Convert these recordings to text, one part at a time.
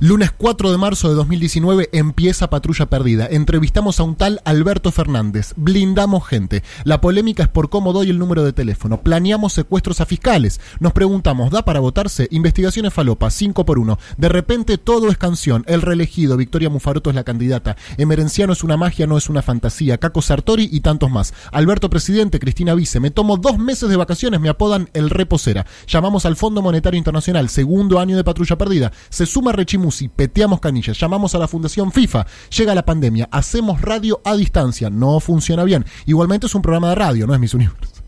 Lunes 4 de marzo de 2019 empieza Patrulla Perdida. Entrevistamos a un tal Alberto Fernández. Blindamos gente. La polémica es por cómo doy el número de teléfono. Planeamos secuestros a fiscales. Nos preguntamos, ¿da para votarse? Investigaciones falopa, 5 por 1. De repente todo es canción. El reelegido, Victoria Mufaroto es la candidata. Emerenciano es una magia, no es una fantasía. Caco Sartori y tantos más. Alberto Presidente, Cristina Vice. Me tomo dos meses de vacaciones, me apodan el reposera. Llamamos al Fondo Monetario Internacional, segundo año de Patrulla Perdida. Se suma Rechimusi, peteamos canillas, llamamos a la Fundación FIFA, llega la pandemia, hacemos radio a distancia, no funciona bien. Igualmente es un programa de radio, no es Miss Universo.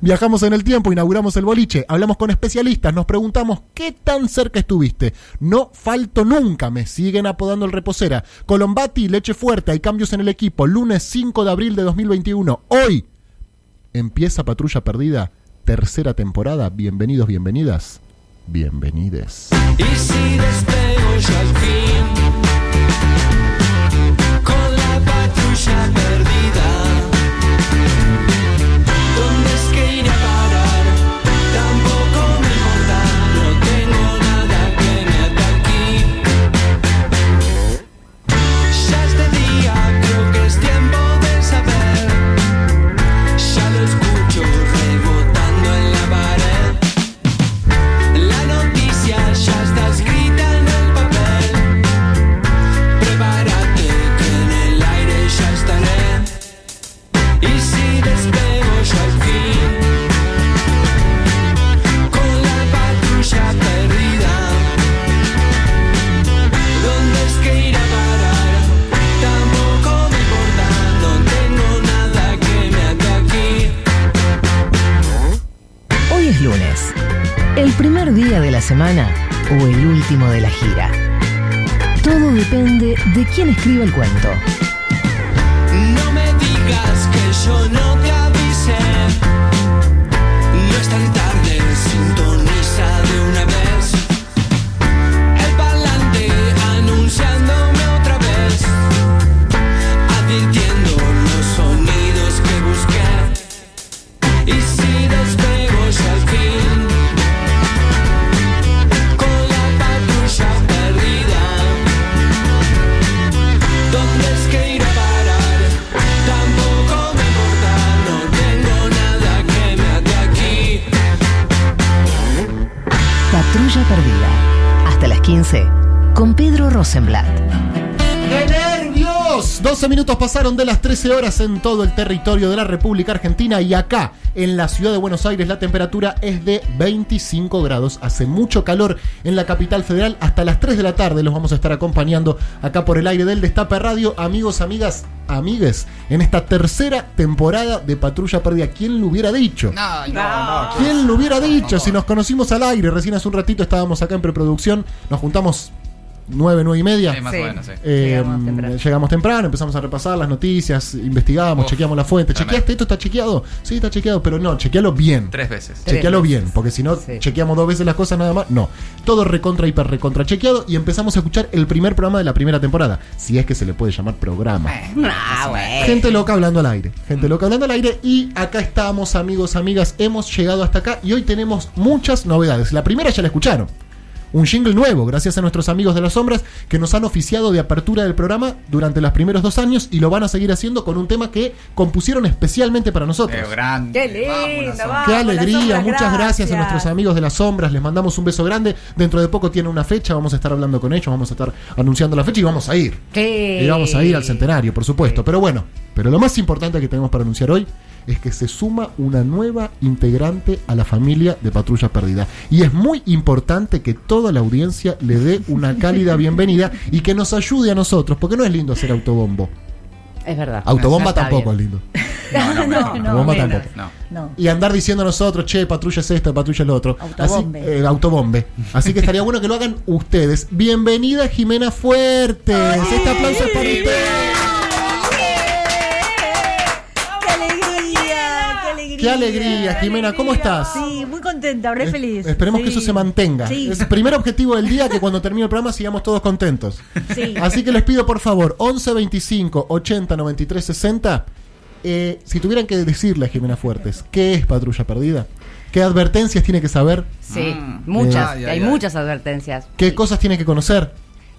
Viajamos en el tiempo, inauguramos el boliche, hablamos con especialistas, nos preguntamos qué tan cerca estuviste. No falto nunca, me siguen apodando el reposera. Colombati, leche fuerte, hay cambios en el equipo. Lunes 5 de abril de 2021. Hoy empieza Patrulla Perdida, tercera temporada. Bienvenidos, bienvenidas, bienvenides. Y si despego yo al fin con la patrulla perdida, primer día de la semana o el último de la gira? Todo depende de quién escribe el cuento. No me digas que yo no te avisé. No es tan tarde, sintoniza de una vez. El parlante anunciándome otra vez. Advirtiendo los sonidos que busqué. Y si despego yo al fin. 2015 con Pedro Rosenblatt. ¡Qué nervios! 12 minutos pasaron de las 13 horas en todo el territorio de la República Argentina y acá, en la ciudad de Buenos Aires, la temperatura es de 25 grados. Hace mucho calor en la capital federal. Hasta las 3 de la tarde los vamos a estar acompañando acá por el aire del Destape Radio. Amigos, amigas, amigues, en esta tercera temporada de Patrulla Perdida. ¿Quién lo hubiera dicho? No, no, no. ¿Quién lo hubiera dicho? Si nos conocimos al aire, recién hace un ratito estábamos acá en preproducción, nos juntamos 9, 9 y media. Sí, más Sí. o menos, sí. Eh, Llegamos temprano. llegamos temprano, empezamos a repasar las noticias, investigamos, Uf, chequeamos la fuente. tremendo. ¿Chequeaste esto? ¿Está chequeado? Sí, está chequeado, pero no, chequealo bien. Tres veces. Tres Chequealo veces. bien, porque si no, Sí. chequeamos dos veces las cosas nada más. No, todo recontra, hiper, recontra chequeado y empezamos a escuchar el primer programa de la primera temporada. Si es que se le puede llamar programa. Güey. Gente loca hablando al aire. Gente loca hablando al aire. Y acá estamos, amigos, amigas. Hemos llegado hasta acá y hoy tenemos muchas novedades. La primera ya la escucharon. Un jingle nuevo, gracias a nuestros amigos de las sombras que nos han oficiado de apertura del programa durante los primeros dos años y lo van a seguir haciendo con un tema que compusieron especialmente para nosotros. Qué grande. Qué lindo, Vamos, vamos. Qué alegría, sombras, muchas gracias. gracias. a nuestros amigos de las sombras, les mandamos un beso grande. Dentro de poco tiene una fecha, vamos a estar hablando con ellos, vamos a estar anunciando la fecha y vamos a ir. Sí. Y vamos a ir al centenario, por supuesto. Pero bueno, pero lo más importante que tenemos para anunciar hoy es que se suma una nueva integrante a la familia de Patrulla Perdida. Y es muy importante que toda la audiencia le dé una cálida bienvenida y que nos ayude a nosotros, porque no es lindo hacer autobombo. Es verdad. Autobomba tampoco es lindo. No, no, no, Autobomba tampoco. No. No. Y andar diciendo a nosotros, che, patrulla es esto, patrulla es lo otro. Autobombe. Así, eh, autobombe. Así que estaría bueno que lo hagan ustedes. Bienvenida Jimena Fuertes. Este aplauso es para ustedes. ¡Qué alegría! Jimena, ¿cómo estás? Sí, muy contenta, re Es- feliz. Esperemos que eso se mantenga. Sí. Es el primer objetivo del día que cuando termine el programa sigamos todos contentos. Sí. Así que les pido por favor, 11 25 80 93 60. eh, si tuvieran que decirle a Jimena Fuertes, ¿qué es Patrulla Perdida? ¿Qué advertencias tiene que saber? Sí, Mm. muchas. Ay, hay ay, ay. muchas advertencias. ¿Qué cosas tiene que conocer?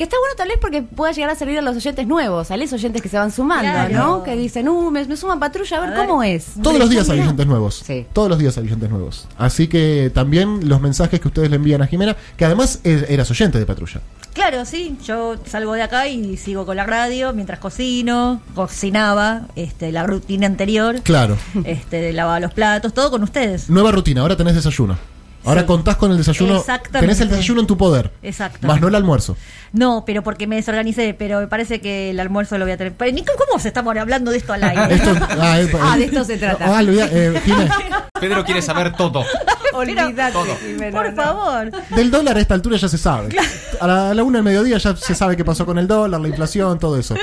Que está bueno tal vez porque pueda llegar a servir a los oyentes nuevos, a los oyentes que se van sumando, Claro. ¿no? Que dicen, uh, me, me suman patrulla, a ver, A ver. cómo es. Todos los días hay oyentes nuevos. Sí. Todos los días hay oyentes nuevos. Así que también los mensajes que ustedes le envían a Jimena, que además e- eras oyente de Patrulla. Claro, sí, yo salgo de acá y sigo con la radio mientras cocino, cocinaba, este, la rutina anterior, Claro. este, lavaba los platos, todo con ustedes. Nueva rutina, ahora tenés desayuno. Ahora Sí. contás con el desayuno. Exactamente. Tenés el desayuno en tu poder. Exacto. Más no el almuerzo. No, pero porque me desorganicé, pero me parece que el almuerzo lo voy a tener. Pero, Nico, ¿cómo se estamos hablando de esto al aire? Esto- ah, eh, Ah, eh, de esto se trata. Ah, eh, Pedro quiere saber todo. Olvídate, Todo. Jimena, Por no. favor. del dólar a esta altura ya se sabe. A la, a la una del mediodía ya se sabe qué pasó con el dólar, la inflación, todo eso.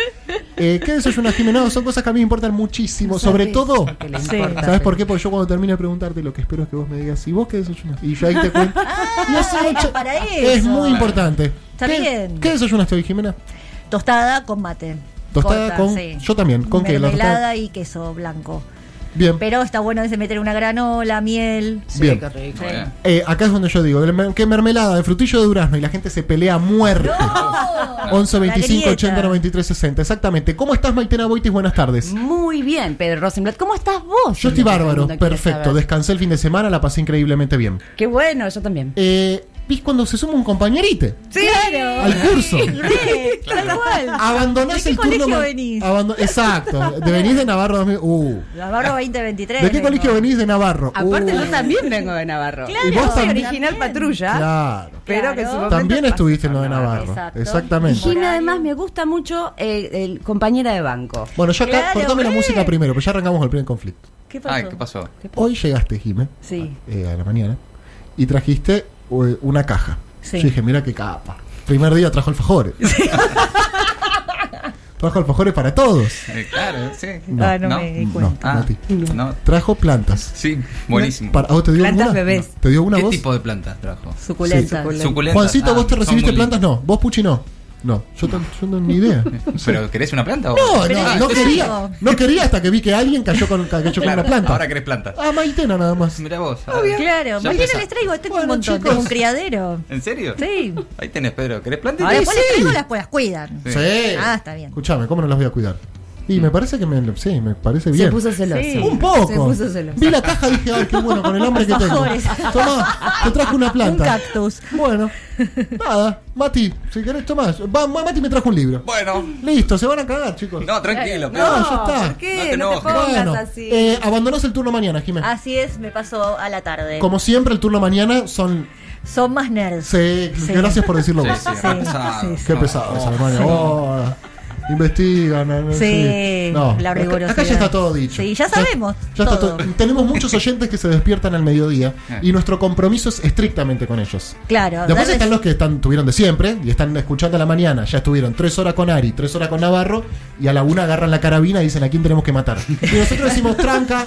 Eh, ¿Qué desayunas, Jimena? No, son cosas que a mí me importan muchísimo. Sobre todo, Sí. ¿sabes por qué? Porque yo cuando termine de preguntarte lo que espero es que vos me digas, ¿y vos qué desayunas? Y yo ahí te cuento. Ah, mucho- era para Es eso. muy importante. Está ¿Qué, bien. ¿Qué desayunaste hoy, Jimena? Tostada con mate. Tostada Corta, con- yo también, ¿con qué? La tostada- y queso blanco. Bien. Pero está bueno ese meter una granola, miel. Sí, Bien. qué rico. Bien. Eh, acá es donde yo digo, que mermelada de frutillo de durazno y la gente se pelea a muerte. 11 25 La 80 grieta. 93 60. Exactamente. ¿Cómo estás, Maitena Boitis? Buenas tardes. Muy bien, Pedro Rosenblatt. ¿Cómo estás vos? Yo estoy bárbaro, perfecto. Descansé el fin de semana, la pasé increíblemente bien. Qué bueno, yo también. Eh, ¿Viste cuando se suma un compañerite Claro. al curso? Tal cual. Abandonás ¿De qué el colegio venís? Exacto. De venís de Navarro 2000. Uh. Navarro 2023. ¿De qué vengo. colegio venís de Navarro? Aparte, Uh. yo también vengo de Navarro. Claro. ¿Y vos Soy también? original patrulla. Claro. Pero que Claro. También estuviste en lo de Navarro. Exacto. Y Exactamente. Horario. además, me gusta mucho eh, el compañera de banco. Bueno, yo acá, Claro, cortame la música primero, pero ya arrancamos el primer conflicto. ¿Qué pasó? Ay, ¿qué pasó? Hoy llegaste, Jimé, Sí. eh, a la mañana, y trajiste una caja. Sí. Yo dije, mira qué capa. Primer día trajo alfajores. trajo alfajores para todos. Eh, claro, sí. Ah, no me di no, cuenta. Ah, no. Trajo plantas. Sí, buenísimo. Para, ¿a vos te dio Plantas alguna? bebés. ¿Te dio una ¿Qué tipo de plantas trajo? Suculenta. Sí. Suculentas. Juancito, Ah, ¿vos te son recibiste plantas? No. ¿Vos, Puchi, no? No, yo, no, ni idea. ¿Pero querés una planta o No, no, no claro. quería. No quería hasta que vi que alguien cayó con, cayó con Claro, una planta. Ahora querés plantas. Ah, Maitena nada más. Mira vos. Claro, Ya mañana empezá. les traigo, tengo Bueno, un montón, chicos. tengo un criadero. ¿En serio? Sí. Ahí tenés, Pedro. ¿Querés plantas? Ahora después sí. les traigo las pues las cuidan. Sí. Sí. Ah, está bien. Escuchame, ¿cómo no las voy a cuidar? Y me parece que me, sí, me parece bien. Se puso celoso. Sí. Un poco. Se puso celoso. Vi la caja y dije, ay, qué bueno, con el hambre que tengo. Tomá, te trajo una Un planta. cactus. Bueno, nada, Mati, si querés tomás. Va, Mati me trajo un libro. Bueno. Listo, se van a cagar, chicos. No, tranquilo, No, ya está. ¿Por qué? No No te pongas Bueno, así. eh, abandonás el turno mañana, Jiménez. Así es, me pasó a la tarde. Como siempre, el turno mañana son. Son más nerds. Sí, Sí. gracias por decirlo Sí, vos. sí, Sí, re pesado. sí, sí. Qué pesado esa Alemania. Oh, investigan. no, no, Sí, No, la acá- rigurosidad. Acá ya está todo dicho. Sí, ya sabemos ya todo. Tenemos muchos oyentes que se despiertan al mediodía y nuestro compromiso es estrictamente con ellos. Claro. Después están los que están, tuvieron de siempre y están escuchando a la mañana. Ya estuvieron tres horas con Ari, tres horas con Navarro y a la una agarran la carabina y dicen a quién tenemos que matar. Y nosotros decimos tranca,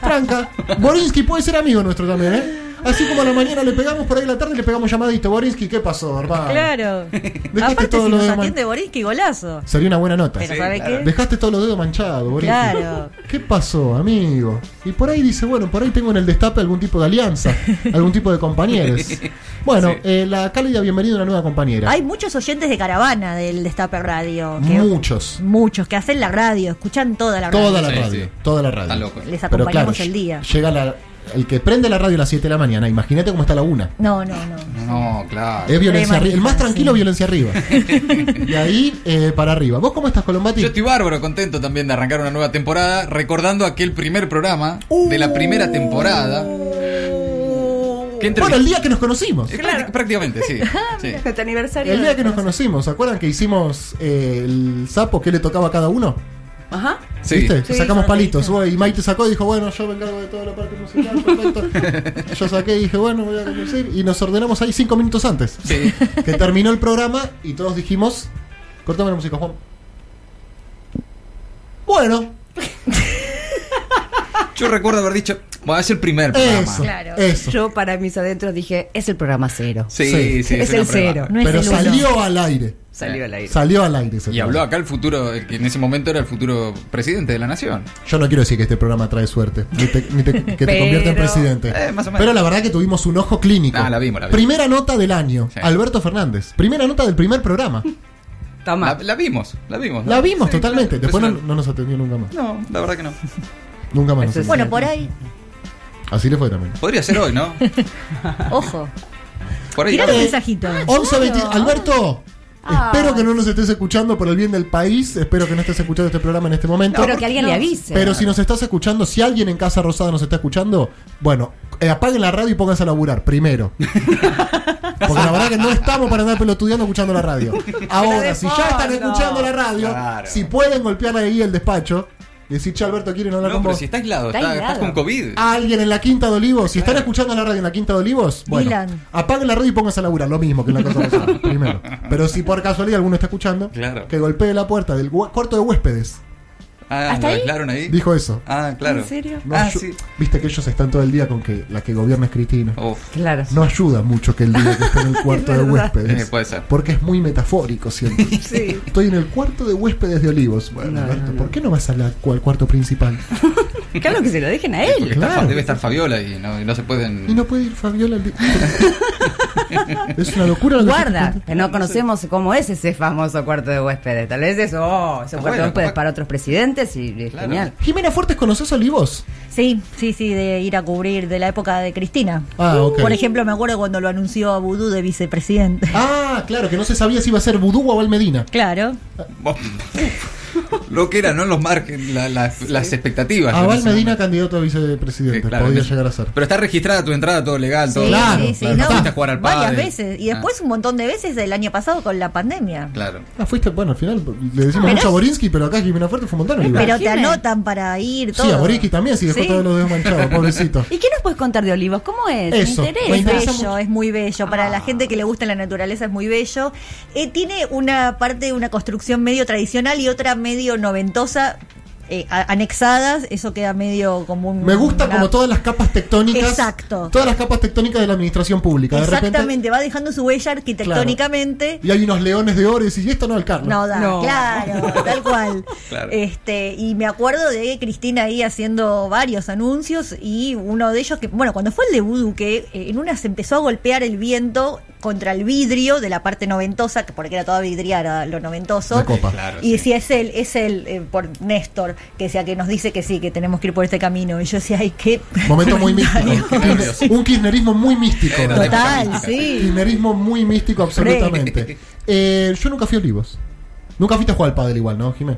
tranca. Borinsky puede ser amigo nuestro también, ¿eh? Así como a la mañana le pegamos por ahí a la tarde le pegamos llamadito. Borinsky, ¿qué pasó, hermano? Claro. Dejaste Aparte, todo si lo nos atiende Borinsky, golazo. Sería una buena nota. Pero Sí, ¿sabe claro. qué? Dejaste todos los dedos manchados, Borinsky. Claro. ¿Qué pasó, amigo? Y por ahí dice, bueno, por ahí tengo en el destape algún tipo de alianza, algún tipo de compañeros. Bueno, Sí. eh, la cálida bienvenida a una nueva compañera. Hay muchos oyentes de caravana del Destape Radio. que- Muchos. Muchos que hacen la radio, escuchan toda la radio. Toda la radio. sí. Toda la radio. Está loco. Les Pero acompañamos claro, el día. Llega la, el que prende la radio a las 7 de la mañana. Imagínate cómo está la una. No, no, no. No, claro. Es violencia arriba. El más tranquilo, sí. violencia arriba. y ahí eh, para arriba. ¿Vos cómo estás, Colombati? Yo estoy bárbaro, contento también de arrancar una nueva temporada, recordando aquel primer programa de la primera temporada. ¿Qué Bueno, el día que nos conocimos. Eh, prácti- Prácticamente, sí. sí. Aniversario. El día que nos conocimos. ¿Se acuerdan que hicimos eh, el sapo que le tocaba a cada uno? Ajá. Sí. ¿Viste? Sí, Sacamos palitos. Y Maite sacó y dijo, bueno, yo me encargo de toda la parte musical, perfecto. yo saqué y dije, bueno, voy a conducir. Y nos ordenamos ahí cinco minutos antes. Sí. Que terminó el programa y todos dijimos, cortame la música, Juan. Bueno. Yo recuerdo haber dicho, bueno, es el primer programa. Eso, Claro. eso. Yo para mis adentros dije, es el programa cero. Sí, Sí. sí, Es el cero. No es Pero el salió al aire. Salió al aire. Salió al aire. Y habló acá el futuro, el que en ese momento era el futuro presidente de la nación. Yo no quiero decir que este programa trae suerte, ni te- ni te- que te Pero- convierte en presidente. Eh, más o menos. Pero la verdad que tuvimos un ojo clínico. Ah, la vimos, la vimos. Primera nota del año, Sí. Alberto Fernández. Primera nota del primer programa. Toma. La, la vimos, la vimos. ¿no? La vimos Sí, totalmente. claro. Después no, Impresionante. no nos atendió nunca más. No, la verdad que no. Nunca más. nos Eso. Bueno, por ahí, Así le fue también. Podría ser hoy, ¿no? ojo. Por ahí. Un Eh, mensajito. 11 20 Alberto, Ah. espero que no nos estés escuchando por el bien del país. Espero que no estés escuchando este programa en este momento. Pero que alguien le avise. Pero si nos estás escuchando, si alguien en Casa Rosada nos está escuchando, bueno, eh, apaguen la radio y pónganse a laburar primero. Porque la verdad que no estamos para andar pelotudeando escuchando la radio. Ahora, si ya están escuchando la radio, Claro. si pueden golpear ahí el despacho decir, che, Alberto, ¿quieren hablar No, con pero vos? si está aislado, Está está, aislado. estás con COVID. Alguien en la Quinta de Olivos, si están escuchando la radio en la Quinta de Olivos, bueno, Dylan. apaguen la radio y pónganse a laburar, lo mismo que en la Casa Rosada, primero. Pero si por casualidad alguno está escuchando, Claro. que golpee la puerta del hue- cuarto de huéspedes. Ah, ¿Hasta ¿lo ahí? aislaron ahí? Dijo eso. Ah, claro. ¿En serio? No ah, sí. Viste que ellos están todo el día con que la que gobierna es Cristina. Uf. Claro. No ayuda mucho que él diga que está en el cuarto de huéspedes. Eh, puede ser. Porque es muy metafórico siempre. Sí. Estoy en el cuarto de huéspedes de Olivos. Bueno, No, Alberto, no, no. ¿por qué no vas a la- al cuarto principal? Claro que se lo dejen a Porque él. está debe estar Fabiola y no, y no se pueden. Y no puede ir Fabiola. al es una locura. lo que Guarda, que no conocemos cómo es ese famoso cuarto de huéspedes. Tal vez eso, oh, ese Ah, cuarto bueno, de huéspedes capaz- para otros presidentes y es Claro. genial. Jimena Fuertes, ¿conoces a Olivos? Sí, sí, sí, de ir a cubrir de la época de Cristina. Ah, ok. Por ejemplo, me acuerdo cuando lo anunció a Vudú de vicepresidente. Ah, claro, que no se sabía si iba a ser Vudú o Abel Medina. Claro. Lo que eran, ¿no? Los margen, la- las- las expectativas. Abel Medina, candidato a vicepresidente. Claro, ese- llegar a ser. Pero está registrada tu entrada, todo legal, todo. Sí, Claro, sí, claro. no, Fuiste a jugar al varias veces. Y después un montón de veces el año pasado con la pandemia. Claro. Ah, fuiste, bueno, al final le decimos Pero- mucho a Borinsky, pero acá Jimena Fuertes fue un montón. Pero te anotan para ir todo. Sí, a Borinsky también, si dejó Sí. todos los dedos manchados, pobrecito. ¿Y qué nos puedes contar de Olivos? ¿Cómo es? Eso, Me me Es interesa. bello, mucho. es muy bello. Para Ah. la gente que le gusta la naturaleza es muy bello. Eh, tiene una parte, una construcción medio tradicional y otra medio noventosa. Eh, anexadas, eso queda medio como un. Me gusta una- como todas las capas tectónicas. Exacto. Todas las capas tectónicas de la administración pública. De repente, Exactamente, va dejando su huella arquitectónicamente. y hay unos leones de oro y decís, y esto no alcanza. No da, No. claro, tal cual. Claro. Este, y me acuerdo de Cristina ahí haciendo varios anuncios y uno de ellos que, bueno, cuando fue el de Voodoo, que eh, en una se empezó a golpear el viento contra el vidrio de la parte noventosa, que porque era toda vidriada lo noventoso. La copa. Claro, Y sí. decía, es él, es él, eh, por Néstor, que decía que nos dice que sí, que tenemos que ir por este camino. Y yo decía, ay, qué. Momento muy místico. Un kirchnerismo muy místico. Total, mística, sí. Kirchnerismo muy místico, absolutamente. Eh, yo nunca fui a Olivos. Nunca fuiste a jugar al pádel igual, ¿no, Jimé?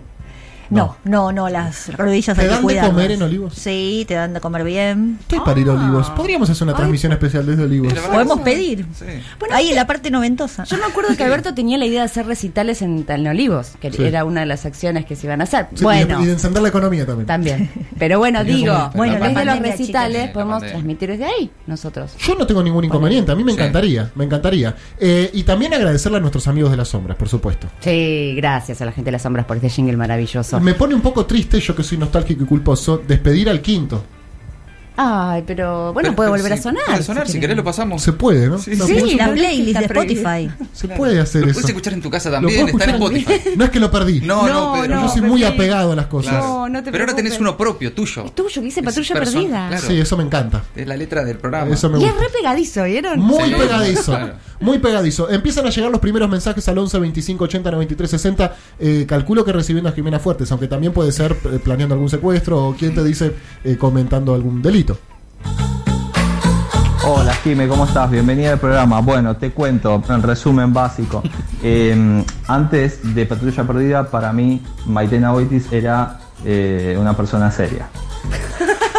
No, no, no, las rodillas ¿Te hay que dan de cuidarlas. comer en Olivos? Sí, te dan de comer bien. ¿Qué hay para ir a Olivos? Podríamos hacer una transmisión especial desde Olivos. La verdad que Podemos sí. pedir. Sí. Bueno, Ahí en la parte noventosa. Yo me acuerdo que Alberto tenía la idea de hacer recitales en, en Olivos, que Sí. era una de las acciones que se iban a hacer. Sí, bueno, y, de encender la economía también. también. Pero bueno, digo, bueno, la desde los pandemia, recitales. La podemos pandemia. transmitir desde ahí nosotros. Yo no tengo ningún inconveniente, a mí me Sí. encantaría, me encantaría. Eh, y también agradecerle a nuestros amigos de las sombras, por supuesto. Sí, gracias a la gente de las sombras por este jingle maravilloso. Me pone un poco triste, yo que soy nostálgico y culposo, despedir al quinto. Ay, pero bueno, Pero- puede pero volver a sí, sonar. Puede sonar, si quieren. querés lo pasamos. Se puede, ¿no? Sí, No, sí, la playlist de. Spotify. Se puede hacer Lo eso. puedes escuchar en tu casa Lo también, está en Spotify. No es que lo perdí. No, no, No, Pedro. no, yo soy muy apegado a las cosas. Claro. No, no te Pero ahora tenés uno propio, tuyo. Es tuyo, que dice Patrulla Perdida. claro. Sí, eso me encanta. Es la letra del programa. Eso me Y es gusta. re pegadizo, ¿vieron? Muy Sí, pegadizo, claro. muy pegadizo. Empiezan a llegar los primeros mensajes al 11 25 80 93 60. Eh, calculo que recibiendo a Jimena Fuertes, aunque también puede ser eh, planeando algún secuestro o quien te dice eh, comentando algún delito. Hola Jime, ¿cómo estás? Bienvenida al programa. Bueno, te cuento, en resumen básico. Eh, antes de Patrulla Perdida, para mí, Maitena Boitis era eh, una persona seria.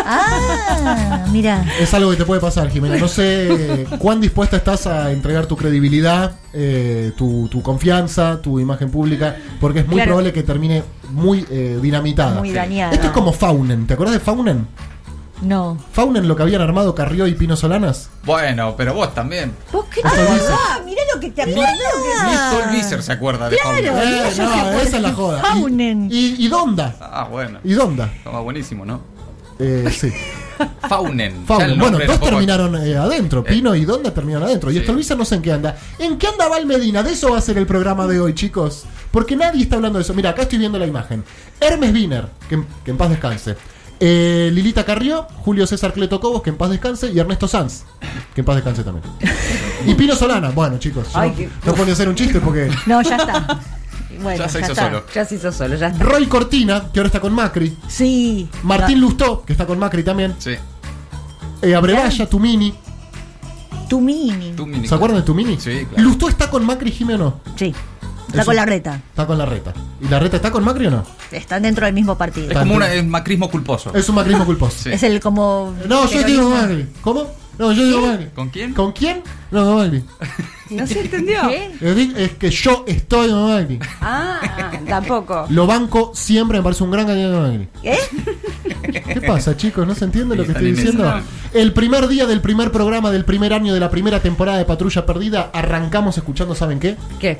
Ah, mira. Es algo que te puede pasar, Jimena. No sé eh, cuán dispuesta estás a entregar tu credibilidad, eh, tu, tu confianza, tu imagen pública, porque es muy Claro. probable que termine muy eh, dinamitada. Muy dañada. Esto es como Faunen. ¿Te acuerdas de Faunen? No. Faunen, lo que habían armado Carrió y Pino Solanas. Bueno, pero vos también. ¿Vos qué dice. Ah, mira lo que te acordás. Ni Solviser se acuerda de Claro. Paula. Eh, no, esa es la joda. Faunen. y, y Donda. Ah, bueno. Y Donda. Estaba buenísimo, ¿no? Eh, sí. Faunen. Faunen. Bueno, dos terminaron eh, adentro. Pino y Donda terminaron adentro. Y Sí. Estolvisa no sé en qué anda. ¿En qué anda Val Medina? De eso va a ser el programa de hoy, chicos. Porque nadie está hablando de eso. Mira, acá estoy viendo la imagen. Hermes Wiener, que, que en paz descanse. Eh, Lilita Carrió, Julio César Cleto Cobos, que en paz descanse. Y Ernesto Sanz, que en paz descanse también. y Pino Solana. Bueno, chicos, Ay, no, qué- no podía hacer un chiste porque. No, ya está. Bueno, Ya se hizo está. solo. Ya se hizo solo, ya está. Roy Cortina, que ahora está con Macri. Sí. Martín Lustó, que está con Macri también. Sí. Eh, Abrevaya, Tumini. Tu mini. Tú, mini- ¿Se acuerdan de Tumini? Sí, claro. ¿Lustó está con Macri, Jimé o no? Sí. Está Eso. con la reta. Está con la reta. ¿Y la reta está con Macri o no? Están dentro del mismo partido. Es como es macrismo culposo. Es un macrismo culposo. Sí. Es el como. No, yo digo. Macri. ¿Cómo? No, yo digo Macri. ¿Con quién? ¿Con quién? No, con Macri. No se entendió. ¿Qué? Es que yo estoy con Macri. Ah, tampoco. Lo banco siempre, me parece un gran candidato a Macri. ¿Qué? ¿Qué pasa, chicos? ¿No se entiende lo que estoy en diciendo? El primer día del primer programa del primer año de la primera temporada de Patrulla Perdida, arrancamos escuchando, ¿saben qué? ¿Qué?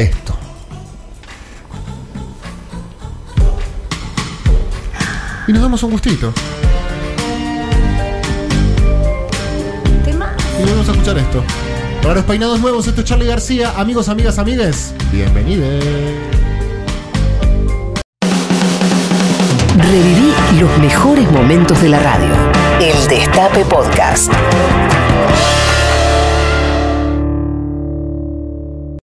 Esto. Y nos damos un gustito. Tema. Y vamos a escuchar esto. Raros peinados nuevos, esto es Charlie García. Amigos, amigas, amigues, bienvenidos. Reviví los mejores momentos de la radio. El Destape Podcast.